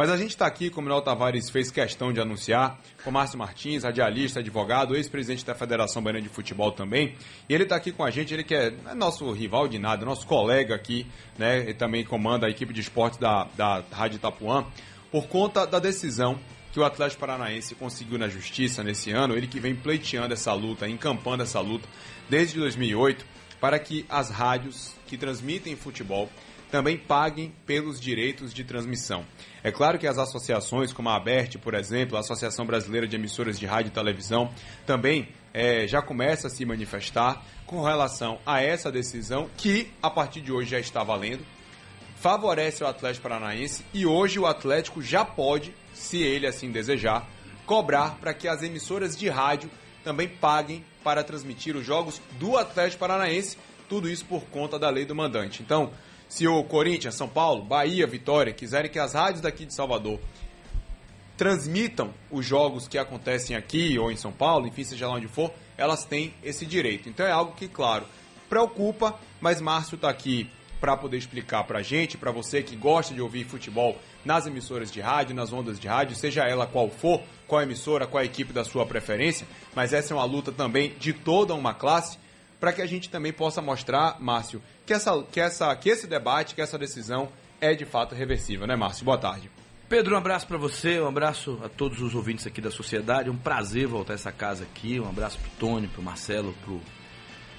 Mas a gente está aqui, como o Manuel Tavares fez questão de anunciar, com Márcio Martins, radialista, advogado, ex-presidente da Federação Baiana de Futebol também. E ele está aqui com a gente, ele que é, é nosso rival de nada, nosso colega aqui, né? Ele também comanda a equipe de esportes da, da Rádio Itapuã, por conta da decisão que o Atlético Paranaense conseguiu na justiça nesse ano, ele que vem pleiteando essa luta, encampando essa luta desde 2008, para que as rádios que transmitem futebol também paguem pelos direitos de transmissão. É claro que as associações, como a ABERT, por exemplo, a Associação Brasileira de Emissoras de Rádio e Televisão, também é, já começa a se manifestar com relação a essa decisão que, a partir de hoje, já está valendo, favorece o Atlético Paranaense e hoje o Atlético já pode, se ele assim desejar, cobrar para que as emissoras de rádio também paguem para transmitir os jogos do Atlético Paranaense, tudo isso por conta da lei do mandante. Então, se o Corinthians, São Paulo, Bahia, Vitória quiserem que as rádios daqui de Salvador transmitam os jogos que acontecem aqui ou em São Paulo, enfim, seja lá onde for, elas têm esse direito. Então é algo que, claro, preocupa, mas Márcio está aqui para poder explicar para a gente, para você que gosta de ouvir futebol nas emissoras de rádio, nas ondas de rádio, seja ela qual for, qual emissora, qual equipe da sua preferência, mas essa é uma luta também de toda uma classe para que a gente também possa mostrar, Márcio, que, essa, que, essa, que esse debate, que essa decisão é de fato reversível, né, Márcio? Boa tarde. Pedro, um abraço para você, um abraço a todos os ouvintes aqui da sociedade. Um prazer voltar a essa casa aqui. Um abraço para o Tony, para o Marcelo, para o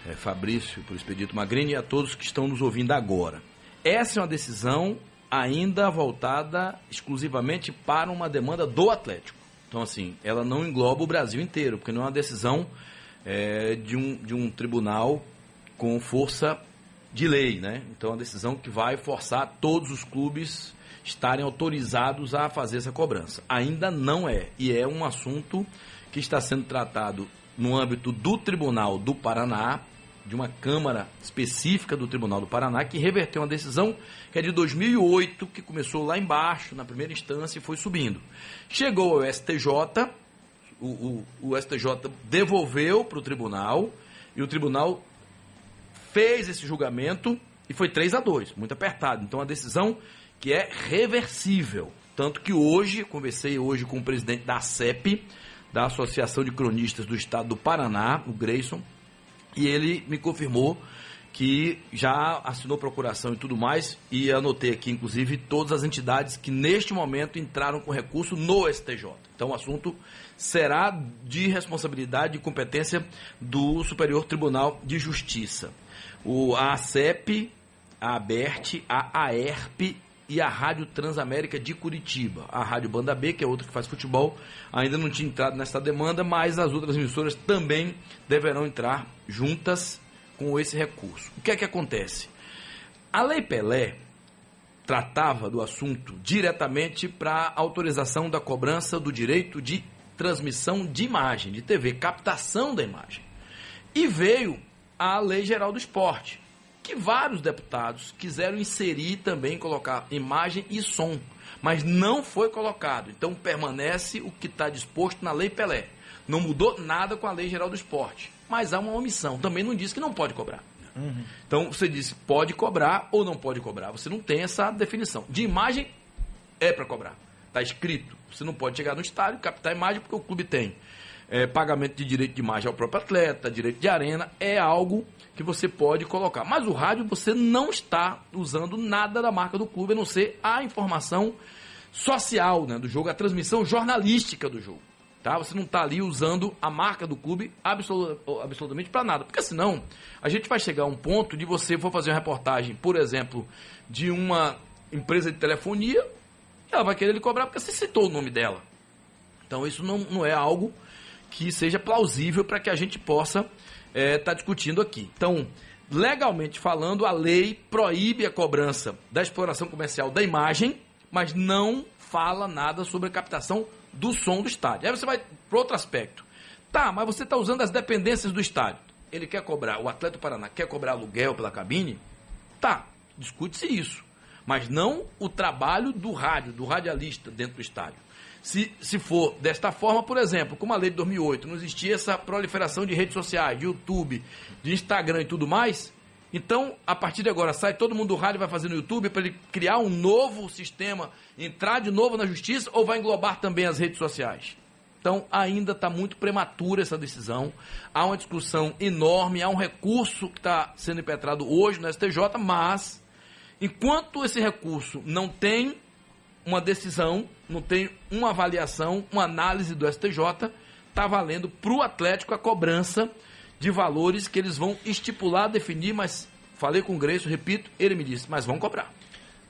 é, Fabrício, para o Expedito Magrini e a todos que estão nos ouvindo agora. Essa é uma decisão ainda voltada exclusivamente para uma demanda do Atlético. Então, assim, ela não engloba o Brasil inteiro, porque não é uma decisão é, de, um, de um tribunal com força de lei, né? Então, é a decisão que vai forçar todos os clubes estarem autorizados a fazer essa cobrança. Ainda não é, e é um assunto que está sendo tratado no âmbito do Tribunal do Paraná, de uma Câmara específica do Tribunal do Paraná, que reverteu uma decisão que é de 2008, que começou lá embaixo, na primeira instância, e foi subindo. Chegou ao STJ, o, o, o STJ devolveu para o tribunal e o tribunal fez esse julgamento e foi 3 a 2 muito apertado. Então a decisão que é reversível. Tanto que hoje, conversei hoje com o presidente da CEP, da Associação de Cronistas do Estado do Paraná, o Grayson, e ele me confirmou que já assinou procuração e tudo mais, e anotei aqui, inclusive, todas as entidades que neste momento entraram com recurso no STJ. Então o assunto será de responsabilidade e competência do Superior Tribunal de Justiça. O, ACEP, a ABERT, a AERP e a Rádio Transamérica de Curitiba. A Rádio Banda B, que é outra que faz futebol, ainda não tinha entrado nessa demanda, mas as outras emissoras também deverão entrar juntas com esse recurso. O que é que acontece? A Lei Pelé tratava do assunto diretamente para autorização da cobrança do direito de transmissão de imagem, de TV, captação da imagem. E veio a Lei Geral do Esporte, que vários deputados quiseram inserir também, colocar imagem e som, mas não foi colocado. Então permanece o que está disposto na Lei Pelé. Não mudou nada com a Lei Geral do Esporte, mas há uma omissão. Também não diz que não pode cobrar. Uhum. Então você disse pode cobrar ou não pode cobrar. Você não tem essa definição. De imagem é para cobrar. Está escrito. Você não pode chegar no estádio, captar imagem, porque o clube tem é, pagamento de direito de imagem ao próprio atleta, direito de arena, é algo que você pode colocar. Mas o rádio você não está usando nada da marca do clube, a não ser a informação social né, do jogo, a transmissão jornalística do jogo. Tá? Você não está ali usando a marca do clube absolutamente para nada. Porque senão a gente vai chegar a um ponto de você for fazer uma reportagem, por exemplo, de uma empresa de telefonia ela vai querer lhe cobrar porque você citou o nome dela. Então isso não, não é algo que seja plausível para que a gente possa estar é, tá discutindo aqui. Então, legalmente falando, a lei proíbe a cobrança da exploração comercial da imagem, mas não fala nada sobre a captação do som do estádio. Aí você vai para outro aspecto. Tá, mas você está usando as dependências do estádio. Ele quer cobrar, o atleta do Paraná quer cobrar aluguel pela cabine? Tá, discute-se isso mas não o trabalho do rádio, do radialista dentro do estádio. Se, se for desta forma, por exemplo, como a lei de 2008, não existia essa proliferação de redes sociais, de YouTube, de Instagram e tudo mais, Então, a partir de agora, sai todo mundo do rádio vai fazer no YouTube para ele criar um novo sistema, entrar de novo na justiça ou vai englobar também as redes sociais? Então, ainda está muito prematura essa decisão. Há uma discussão enorme, há um recurso que está sendo impetrado hoje no STJ, mas enquanto esse recurso não tem uma decisão, não tem uma avaliação, uma análise do STJ, está valendo para o Atlético a cobrança de valores que eles vão estipular, definir, mas falei com o Greiso, repito, ele me disse, mas vão cobrar.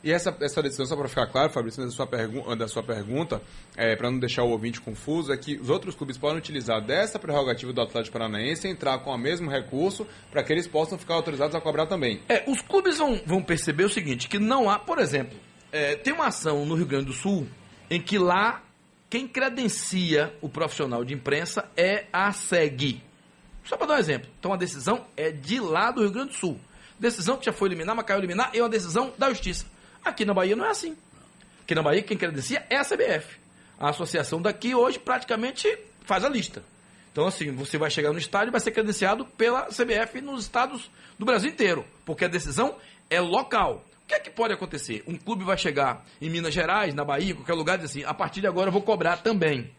E essa, essa decisão, só para ficar claro, Fabrício, da sua, pergu da sua pergunta, é, para não deixar o ouvinte confuso, é que os outros clubes podem utilizar dessa prerrogativa do Atlético Paranaense e entrar com o mesmo recurso para que eles possam ficar autorizados a cobrar também. É, os clubes vão, vão perceber o seguinte, que não há, por exemplo, é, tem uma ação no Rio Grande do Sul em que lá quem credencia o profissional de imprensa é a SEG, só para dar um exemplo. Então a decisão é de lá do Rio Grande do Sul. Decisão que já foi eliminar, mas caiu eliminar, é uma decisão da Justiça. Aqui na Bahia não é assim. Aqui na Bahia quem credencia é a CBF. A associação daqui hoje praticamente faz a lista. Então, assim, você vai chegar no estádio e vai ser credenciado pela CBF nos estados do Brasil inteiro, porque a decisão é local. O que é que pode acontecer? Um clube vai chegar em Minas Gerais, na Bahia, qualquer lugar, e dizer assim: a partir de agora eu vou cobrar também.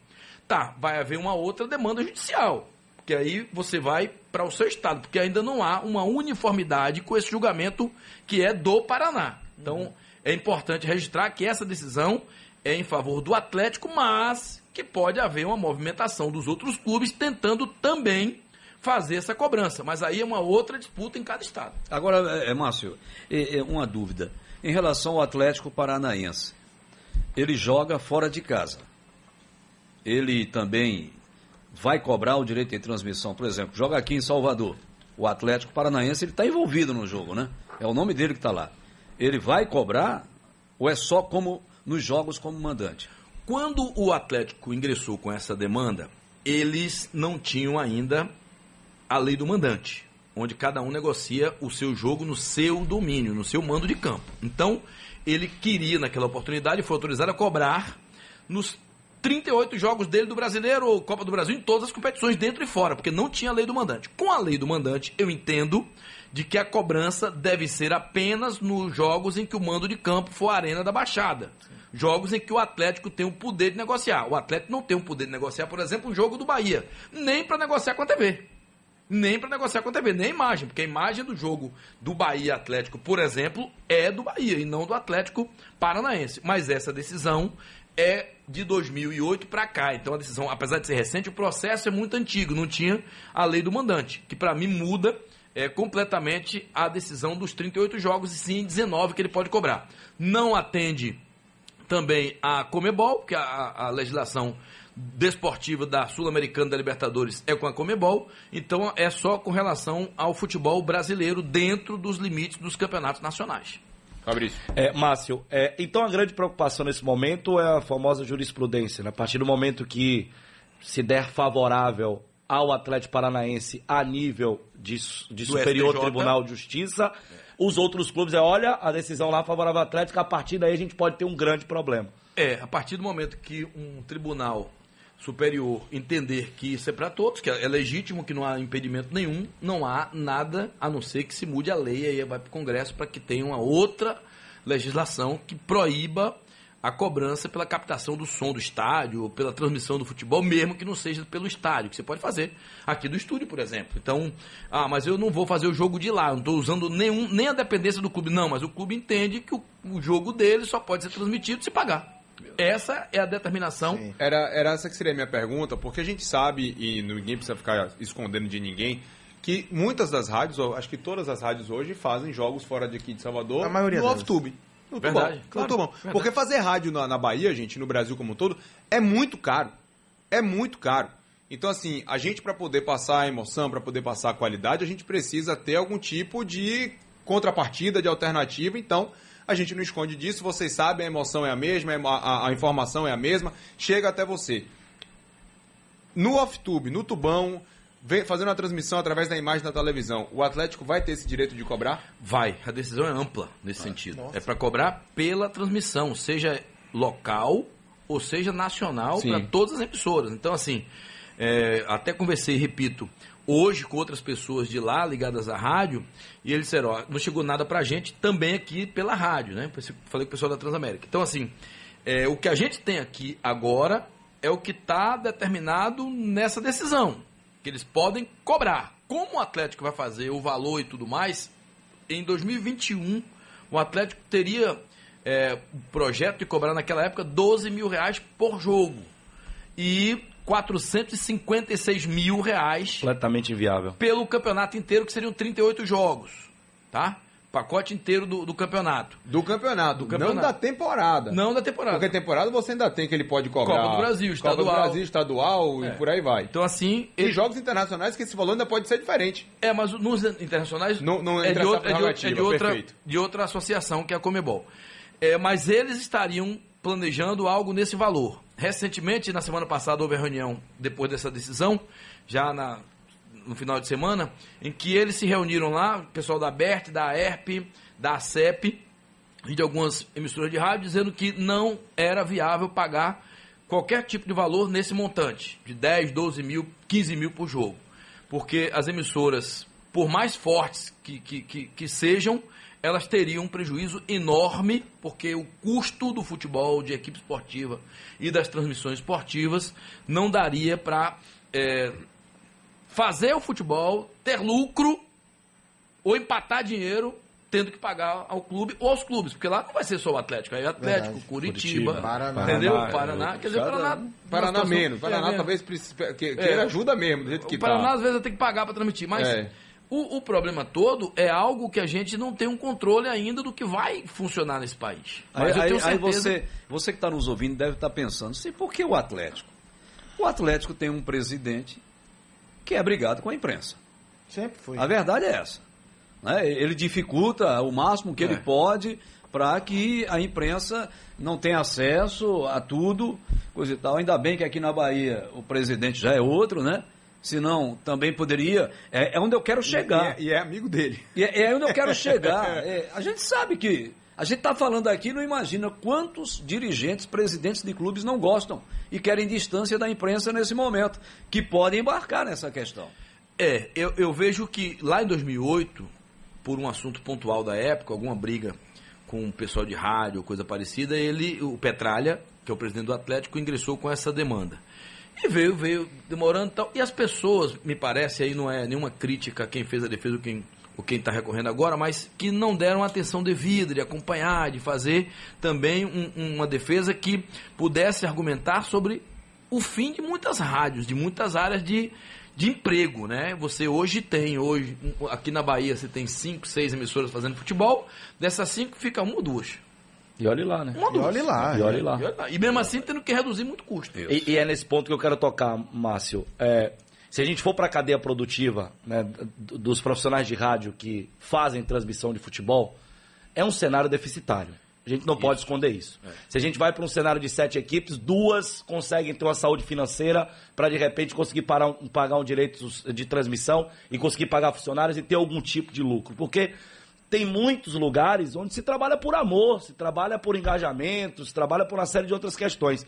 Tá, vai haver uma outra demanda judicial que aí você vai para o seu estado, porque ainda não há uma uniformidade com esse julgamento que é do Paraná. Então, uhum. é importante registrar que essa decisão é em favor do Atlético, mas que pode haver uma movimentação dos outros clubes tentando também fazer essa cobrança. Mas aí é uma outra disputa em cada estado. Agora, é, é Márcio, é uma dúvida. Em relação ao Atlético Paranaense, ele joga fora de casa. Ele também vai cobrar o direito de transmissão. Por exemplo, joga aqui em Salvador. O Atlético Paranaense ele está envolvido no jogo, né? É o nome dele que está lá. Ele vai cobrar ou é só como nos jogos como mandante? Quando o Atlético ingressou com essa demanda, eles não tinham ainda a lei do mandante, onde cada um negocia o seu jogo no seu domínio, no seu mando de campo. Então, ele queria, naquela oportunidade, foi autorizado a cobrar nos 38 jogos dele do Brasileiro ou Copa do Brasil em todas as competições, dentro e fora, porque não tinha lei do mandante. Com a lei do mandante, eu entendo de que a cobrança deve ser apenas nos jogos em que o mando de campo for a Arena da Baixada. Jogos em que o Atlético tem o poder de negociar. O Atlético não tem o poder de negociar, por exemplo, um jogo do Bahia. Nem para negociar com a TV. Nem para negociar com a TV, nem a imagem, porque a imagem do jogo do Bahia Atlético, por exemplo, é do Bahia e não do Atlético Paranaense. Mas essa decisão é de 2008 para cá. Então a decisão, apesar de ser recente, o processo é muito antigo, não tinha a lei do mandante, que para mim muda é, completamente a decisão dos 38 jogos e sim 19 que ele pode cobrar. Não atende também a Comebol, que a, a legislação desportiva da Sul-Americana da Libertadores é com a Comebol, então é só com relação ao futebol brasileiro dentro dos limites dos campeonatos nacionais. Fabrício. É, Márcio, é, então a grande preocupação nesse momento é a famosa jurisprudência. Né? A partir do momento que se der favorável ao Atlético Paranaense a nível de, de Superior STJ. Tribunal de Justiça, é. os outros clubes é, olha, a decisão lá favorável ao Atlético, a partir daí a gente pode ter um grande problema. É, a partir do momento que um tribunal superior entender que isso é para todos, que é legítimo, que não há impedimento nenhum, não há nada a não ser que se mude a lei e aí vai para o Congresso para que tenha uma outra legislação que proíba a cobrança pela captação do som do estádio, ou pela transmissão do futebol, mesmo que não seja pelo estádio, que você pode fazer aqui do estúdio, por exemplo. Então, ah, mas eu não vou fazer o jogo de lá, não estou usando nenhum, nem a dependência do clube. Não, mas o clube entende que o, o jogo dele só pode ser transmitido se pagar. Essa é a determinação. Era, era essa que seria a minha pergunta, porque a gente sabe, e ninguém precisa ficar escondendo de ninguém, que muitas das rádios, ou acho que todas as rádios hoje, fazem jogos fora de aqui de Salvador a maioria no off-tube. No Verdade, tubão. Claro, no tubão. Verdade. Porque fazer rádio na, na Bahia, gente, no Brasil como um todo, é muito caro. É muito caro. Então, assim, a gente, para poder passar a emoção, para poder passar a qualidade, a gente precisa ter algum tipo de contrapartida, de alternativa. Então, a gente não esconde disso, vocês sabem, a emoção é a mesma, a, a, informação é a mesma, chega até você. No off-tube, no tubão, fazendo a transmissão através da imagem da televisão, o Atlético vai ter esse direito de cobrar? Vai. A decisão é ampla nesse ah, sentido. Nossa. É para cobrar pela transmissão, seja local ou seja nacional, para todas as emissoras. Então, assim, é, até conversei, repito, hoje com outras pessoas de lá ligadas à rádio, e eles disseram, ó, não chegou nada pra gente também aqui pela rádio, né? Falei com o pessoal da Transamérica. Então, assim, é, o que a gente tem aqui agora é o que está determinado nessa decisão, que eles podem cobrar. Como o Atlético vai fazer o valor e tudo mais, em 2021 o Atlético teria é, projeto de cobrar naquela época 12 mil reais por jogo. E 456 mil reais. Completamente inviável. Pelo campeonato inteiro, que seriam 38 jogos. Tá? Pacote inteiro do, do campeonato. Do campeonato. Do campeonato. Não da temporada. Não da temporada. Porque temporada você ainda tem que ele pode cobrar. Copa do Brasil, estadual. Copa do Brasil, estadual é. e por aí vai. Então assim... E ele... jogos internacionais que esse valor ainda pode ser diferente. É, mas nos internacionais... Não, não é, de, outra, é, de, é de, outra, de outra associação, que é a Comebol. É, mas eles estariam planejando algo nesse valor. Recentemente, na semana passada, houve a reunião depois dessa decisão, já na, no final de semana, em que eles se reuniram lá, o pessoal da BERT, da ERP, da ACEP e de algumas emissoras de rádio, dizendo que não era viável pagar qualquer tipo de valor nesse montante, de 10, 12 mil, 15 mil por jogo. Porque as emissoras, por mais fortes que, que, que, que sejam, elas teriam um prejuízo enorme, porque o custo do futebol, de equipe esportiva e das transmissões esportivas não daria para é, fazer o futebol, ter lucro ou empatar dinheiro tendo que pagar ao clube ou aos clubes, porque lá não vai ser só o Atlético, aí é Atlético, Verdade. Curitiba, Curitiba Paraná, entendeu? Paraná, Paraná, quer dizer, Paraná, Paraná menos, Paraná é talvez queira é. ajuda mesmo, do jeito que o Paraná tá. às vezes tem que pagar para transmitir, mas é. O, o, problema todo é algo que a gente não tem um controle ainda do que vai funcionar nesse país. Mas aí, aí, certeza... aí você, você que está nos ouvindo deve estar tá pensando, sim, por que o Atlético? O Atlético tem um presidente que é brigado com a imprensa. Sempre foi. A verdade é essa. Né? Ele dificulta o máximo que é. ele pode para que a imprensa não tenha acesso a tudo, coisa e tal. Ainda bem que aqui na Bahia o presidente já é outro, né? Senão também poderia. É, é onde eu quero chegar. E, e, é, e é, amigo dele. E é, é onde eu quero chegar. É, a gente sabe que. A gente está falando aqui, não imagina quantos dirigentes, presidentes de clubes não gostam e querem distância da imprensa nesse momento, que podem embarcar nessa questão. É, eu, eu vejo que lá em 2008, por um assunto pontual da época, alguma briga com o pessoal de rádio ou coisa parecida, ele, o Petralha, que é o presidente do Atlético, ingressou com essa demanda. E veio, veio demorando e tal. E as pessoas, me parece, aí não é nenhuma crítica quem fez a defesa ou quem ou quem está recorrendo agora, mas que não deram atenção devida de acompanhar, de fazer também um, uma defesa que pudesse argumentar sobre o fim de muitas rádios, de muitas áreas de, de emprego, né? Você hoje tem, hoje, aqui na Bahia, você tem cinco, seis emissoras fazendo futebol, dessas cinco fica uma ou duas. E olhe lá, né? E olhe lá. E olhe lá. E, mesmo assim tendo que reduzir muito custo. E, e, é nesse ponto que eu quero tocar, Márcio. É, se a gente for para a cadeia produtiva né, dos profissionais de rádio que fazem transmissão de futebol, é um cenário deficitário. A gente não isso. pode esconder isso. É. Se a gente vai para um cenário de sete equipes, duas conseguem ter uma saúde financeira para de repente conseguir um, pagar um direito de transmissão e conseguir pagar funcionários e ter algum tipo de lucro. Porque tem muitos lugares onde se trabalha por amor, se trabalha por engajamento, se trabalha por uma série de outras questões.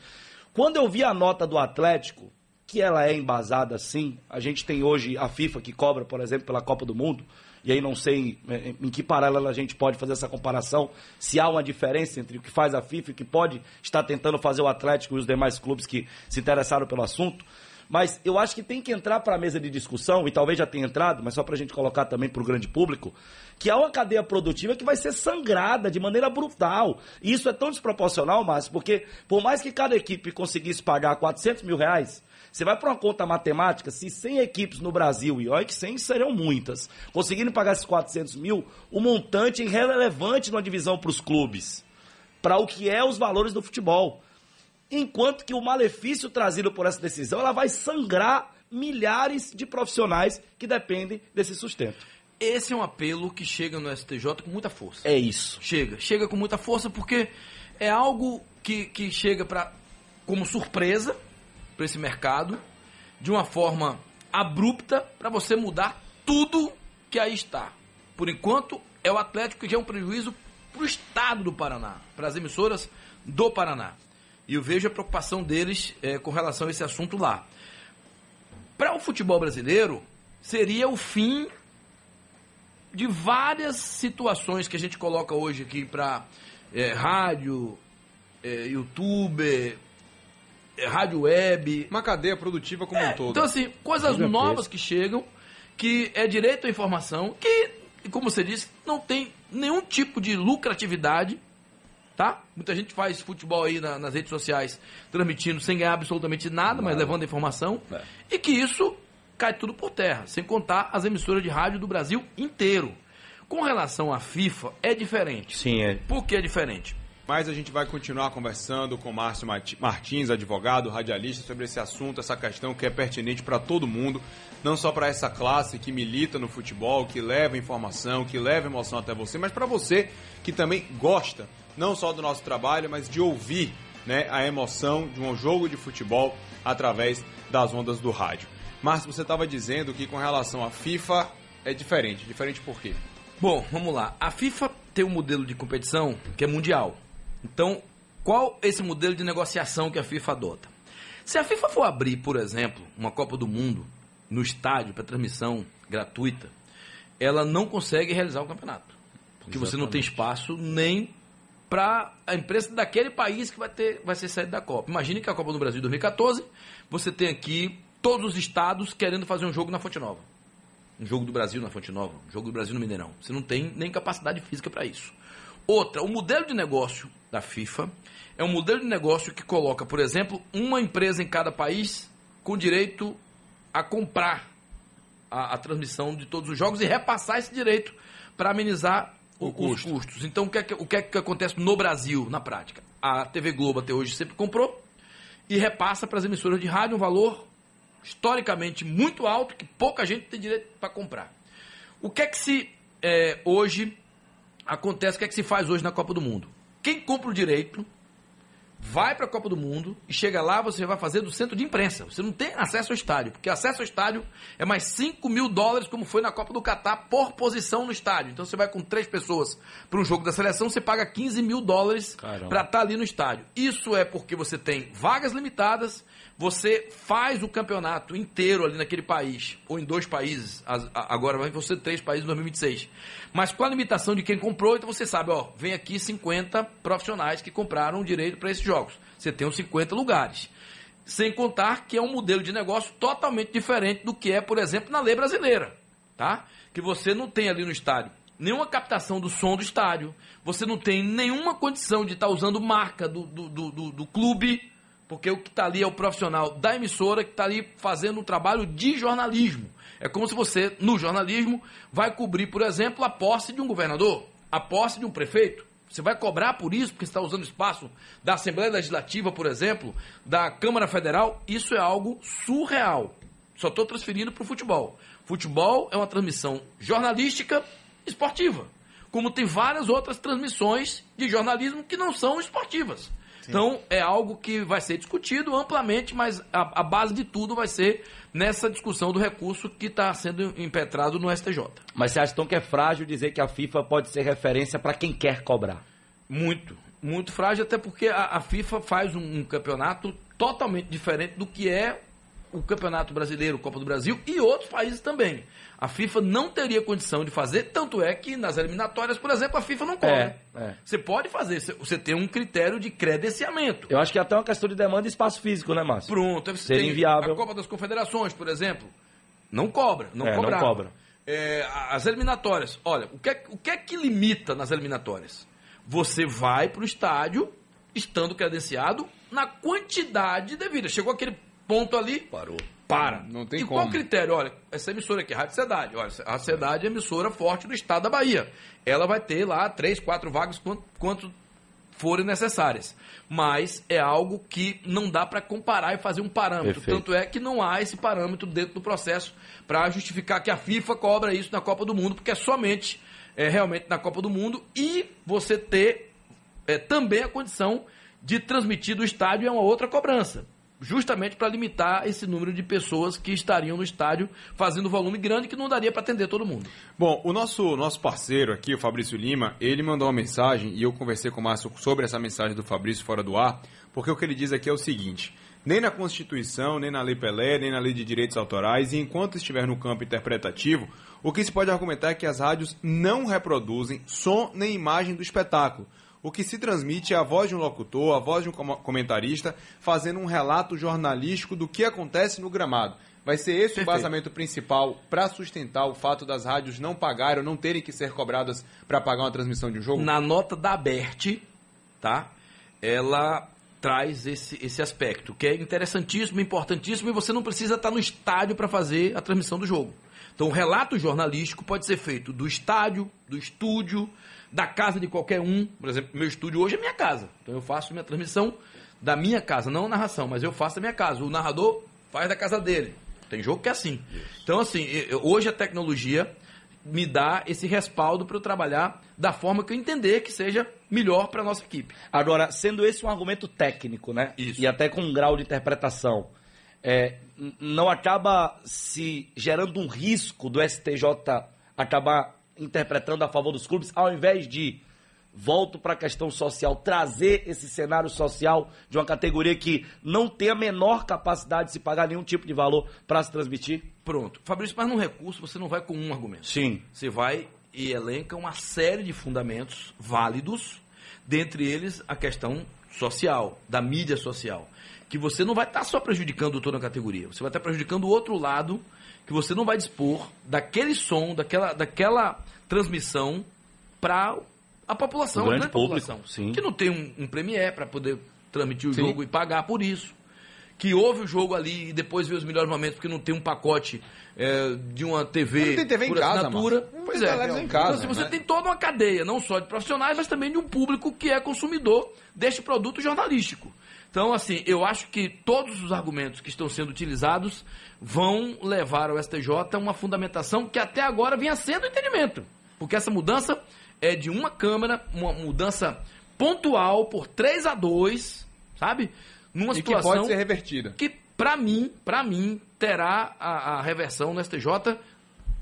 Quando eu vi a nota do Atlético, que ela é embasada sim, a gente tem hoje a FIFA que cobra, por exemplo, pela Copa do Mundo, e aí não sei é, em que paralelo a gente pode fazer essa comparação, se há uma diferença entre o que faz a FIFA e o que pode estar tentando fazer o Atlético e os demais clubes que se interessaram pelo assunto. Mas eu acho que tem que entrar para a mesa de discussão, e talvez já tenha entrado, mas só para a gente colocar também para o grande público, que há uma cadeia produtiva que vai ser sangrada de maneira brutal. E isso é tão desproporcional, Márcio, porque por mais que cada equipe conseguisse pagar 400 mil reais, você vai para uma conta matemática, se 100 equipes no Brasil, e olha que 100 serão muitas, conseguindo pagar esses 400 mil, o montante é irrelevante numa divisão para os clubes, para o que é os valores do futebol. Enquanto que o malefício trazido por essa decisão, ela vai sangrar milhares de profissionais que dependem desse sustento. Esse é um apelo que chega no STJ com muita força. É isso. Chega, chega com muita força porque é algo que, que chega para como surpresa para esse mercado de uma forma abrupta para você mudar tudo que aí está. Por enquanto, é o Atlético que já é um prejuízo para o estado do Paraná, para as emissoras do Paraná. E eu vejo a preocupação deles é, com relação a esse assunto lá. para o futebol brasileiro, seria o fim de várias situações que a gente coloca hoje aqui para é, rádio, é, YouTube, é, rádio web. Uma cadeia produtiva como É, um todo. Então, assim, coisas novas que chegam, que é direito à informação, que, como você disse, não tem nenhum tipo de lucratividade, tá? Muita gente faz futebol aí na- nas redes sociais, transmitindo sem ganhar absolutamente nada, mas levando a informação. É. E que isso cai tudo por terra, sem contar as emissoras de rádio do Brasil inteiro. Com relação à FIFA, é diferente. Sim, é. Por que é diferente? Mas a gente vai continuar conversando com Márcio Martins, advogado, radialista, sobre esse assunto, essa questão que é pertinente para todo mundo, não só para essa classe que milita no futebol, que leva informação, que leva emoção até você, mas para você que também gosta, não só do nosso trabalho, mas de ouvir né, a emoção de um jogo de futebol através das ondas do rádio. Márcio, você estava dizendo que com relação à FIFA é diferente. Diferente por quê? Bom, vamos lá. A FIFA tem um modelo de competição que é mundial. Então, qual esse modelo de negociação que a FIFA adota? Se a FIFA for abrir, por exemplo, uma Copa do Mundo no estádio para transmissão gratuita, ela não consegue realizar o campeonato. Porque você não tem espaço nem para a imprensa daquele país que vai, ter, vai ser sede da Copa. Imagine que a Copa do Brasil de 2014, você tem aqui todos os estados querendo fazer um jogo na Fonte Nova um jogo do Brasil na Fonte Nova, um jogo do Brasil no Mineirão. Você não tem nem capacidade física para isso. Outra, o modelo de negócio da FIFA é um modelo de negócio que coloca, por exemplo, uma empresa em cada país com direito a comprar a, a transmissão de todos os jogos e repassar esse direito para amenizar o- os custos. Então, o que, é que, o que é que acontece no Brasil, na prática? A TV Globo até hoje sempre comprou e repassa para as emissoras de rádio um valor historicamente muito alto que pouca gente tem direito para comprar. O que é que se é, hoje acontece, o que é que se faz hoje na Copa do Mundo? Quem compra o direito vai para a Copa do Mundo e chega lá, você vai fazer do centro de imprensa. Você não tem acesso ao estádio, porque acesso ao estádio é mais 5 mil dólares, como foi na Copa do Catar, por posição no estádio. Então você vai com três pessoas para um jogo da seleção, você paga 15 mil dólares para estar ali no estádio. Isso é porque você tem vagas limitadas, você faz o campeonato inteiro ali naquele país, ou em dois países, agora vai ser três países em 2026. Mas com a limitação de quem comprou, então você sabe, ó, vem aqui 50 profissionais que compraram o direito para esses jogos. Você tem os 50 lugares. Sem contar que é um modelo de negócio totalmente diferente do que é, por exemplo, na lei brasileira, tá? Que você não tem ali no estádio nenhuma captação do som do estádio, você não tem nenhuma condição de estar usando marca do, do, do, do- do clube, porque o que está ali é o profissional da emissora que está ali fazendo um trabalho de jornalismo. É como se você, no jornalismo, vai cobrir, por exemplo, a posse de um governador, a posse de um prefeito. Você vai cobrar por isso, porque está usando espaço da Assembleia Legislativa, por exemplo, da Câmara Federal. Isso é algo surreal. Só estou transferindo para o futebol. Futebol é uma transmissão jornalística esportiva. Como tem várias outras transmissões de jornalismo que não são esportivas. Então, é algo que vai ser discutido amplamente, mas a, a base de tudo vai ser nessa discussão do recurso que está sendo impetrado no STJ. Mas você acha então que é frágil dizer que a FIFA pode ser referência para quem quer cobrar? Muito, muito frágil, até porque a, a FIFA faz um, um campeonato totalmente diferente do que é o Campeonato Brasileiro, Copa do Brasil e outros países também. A FIFA não teria condição de fazer, tanto é que nas eliminatórias, por exemplo, a FIFA não cobra. É, é. Você pode fazer, você- tem um critério de credenciamento. Eu acho que é até uma questão de demanda e espaço físico, né, Márcio? Pronto, você Seria inviável. a Copa das Confederações, por exemplo, não cobra, não É, não cobrava. cobra. É, as eliminatórias, olha, o que, é, o que é que limita nas eliminatórias? Você vai pro estádio, estando credenciado, na quantidade devida. Chegou aquele ponto ali, Parou. para. Não tem e como. qual critério? Olha, essa emissora aqui, Rádio Cidade. Olha, a Cidade é emissora forte do estado da Bahia. Ela vai ter lá três, quatro vagas, quanto, quanto forem necessárias. Mas é algo que não dá para comparar e fazer um parâmetro. Perfeito. Tanto é que não há esse parâmetro dentro do processo para justificar que a FIFA cobra isso na Copa do Mundo, porque é somente é, realmente na Copa do Mundo e você ter é, também a condição de transmitir do estádio é uma outra cobrança. Justamente para limitar esse número de pessoas que estariam no estádio fazendo volume grande que não daria para atender todo mundo. Bom, o nosso, nosso parceiro aqui, o Fabrício Lima, ele mandou uma mensagem e eu conversei com o Márcio sobre essa mensagem do Fabrício fora do ar, porque o que ele diz aqui é o seguinte: nem na Constituição, nem na Lei Pelé, nem na Lei de Direitos Autorais, e enquanto estiver no campo interpretativo, o que se pode argumentar é que as rádios não reproduzem som nem imagem do espetáculo. O que se transmite é a voz de um locutor, a voz de um comentarista, fazendo um relato jornalístico do que acontece no gramado. Vai ser esse Perfeito. o embasamento principal para sustentar o fato das rádios não pagarem ou não terem que ser cobradas para pagar uma transmissão de um jogo? Na nota da Abert, tá? Ela traz esse, esse aspecto, que é interessantíssimo, importantíssimo, e você não precisa estar no estádio para fazer a transmissão do jogo. Então, o relato jornalístico pode ser feito do estádio, do estúdio, da casa de qualquer um. Por exemplo, meu estúdio hoje é minha casa. Então, eu faço minha transmissão da minha casa, não a narração, mas eu faço da minha casa. O narrador faz da casa dele. Tem jogo que é assim. Então, assim, hoje a tecnologia me dá esse respaldo para eu trabalhar da forma que eu entender que seja melhor para a nossa equipe. Agora, sendo esse um argumento técnico, né? Isso. E até com um grau de interpretação, é, não acaba se gerando um risco do STJ acabar interpretando a favor dos clubes, ao invés de volto para a questão social, trazer esse cenário social de uma categoria que não tem a menor capacidade de se pagar nenhum tipo de valor para se transmitir? Pronto. Fabrício, mas num recurso você não vai com um argumento. Sim. Você vai e elenca uma série de fundamentos válidos, dentre eles a questão social, da mídia social. Que você não vai estar tá só prejudicando toda a categoria, você vai estar tá prejudicando o outro lado, que você não vai dispor daquele som, daquela, daquela transmissão para a população, o grande público, população, sim. que não tem um, um premier para poder transmitir o sim. jogo e pagar por isso. Que ouve o jogo ali e depois vê os melhores momentos porque não tem um pacote é, de uma TV, não tem TV por em assinatura. Casa, pois é. Em então, casa, então, assim, você né? tem toda uma cadeia, não só de profissionais, mas também de um público que é consumidor deste produto jornalístico. Então, assim, eu acho que todos os argumentos que estão sendo utilizados vão levar ao STJ a uma fundamentação que até agora vinha sendo entendimento. Porque essa mudança é de uma Câmara, uma mudança pontual por 3 a 2 sabe? Numa e situação que pode ser revertida. Que, para mim, para mim, terá a, a reversão no STJ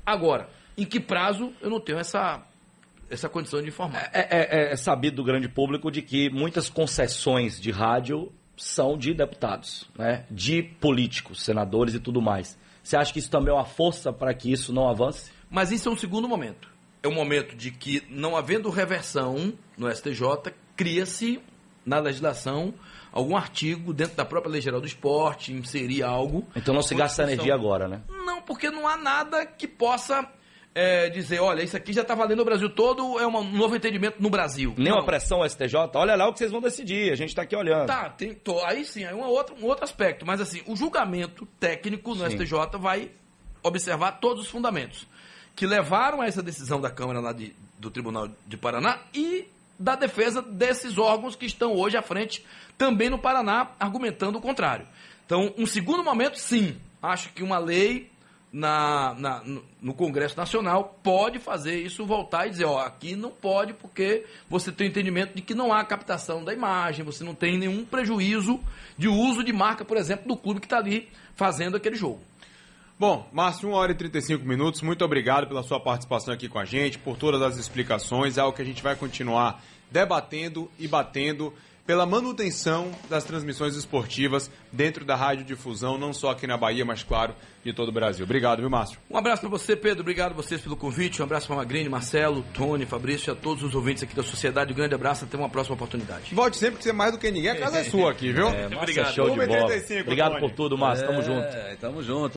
agora. Em que prazo eu não tenho essa essa condição de informar. É, é, é, é, sabido do grande público de que muitas concessões de rádio são de deputados, né? de políticos, senadores e tudo mais. Você acha que isso também é uma força para que isso não avance? Mas isso é um segundo momento é um momento de que, não havendo reversão no STJ, cria-se na legislação algum artigo dentro da própria Lei Geral do Esporte, inserir algo. Então não se gasta energia agora, né? Não, porque não há nada que possa é, dizer, olha, isso aqui já está valendo no Brasil todo, é um novo entendimento no Brasil. Nem não. uma pressão STJ, olha lá o que vocês vão decidir, a gente está aqui olhando. Tá, tem, tô, aí sim, é um outro, um outro aspecto, mas assim, o julgamento técnico no sim. STJ vai observar todos os fundamentos que levaram a essa decisão da Câmara lá de, do Tribunal de Paraná e da defesa desses órgãos que estão hoje à frente também no Paraná, argumentando o contrário. Então, um segundo momento, sim, acho que uma lei na, na, no Congresso Nacional pode fazer isso voltar e dizer, ó, aqui não pode porque você tem o entendimento de que não há captação da imagem, você não tem nenhum prejuízo de uso de marca, por exemplo, do clube que está ali fazendo aquele jogo. Bom, Márcio, 1 hora e 35 minutos. Muito obrigado pela sua participação aqui com a gente, por todas as explicações. É algo que a gente vai continuar debatendo e batendo pela manutenção das transmissões esportivas dentro da rádio difusão, não só aqui na Bahia, mas claro, de todo o Brasil. Obrigado, viu, Márcio? Um abraço para você, Pedro. Obrigado a vocês pelo convite. Um abraço para Magrini, Marcelo, Tony, Fabrício e a todos os ouvintes aqui da sociedade. Um grande abraço. Até uma próxima oportunidade. Volte sempre que você é mais do que ninguém. A casa é sua aqui, viu? É, obrigado. Show de bola. Obrigado Tony. por tudo, Márcio. É, tamo junto. Tamo junto.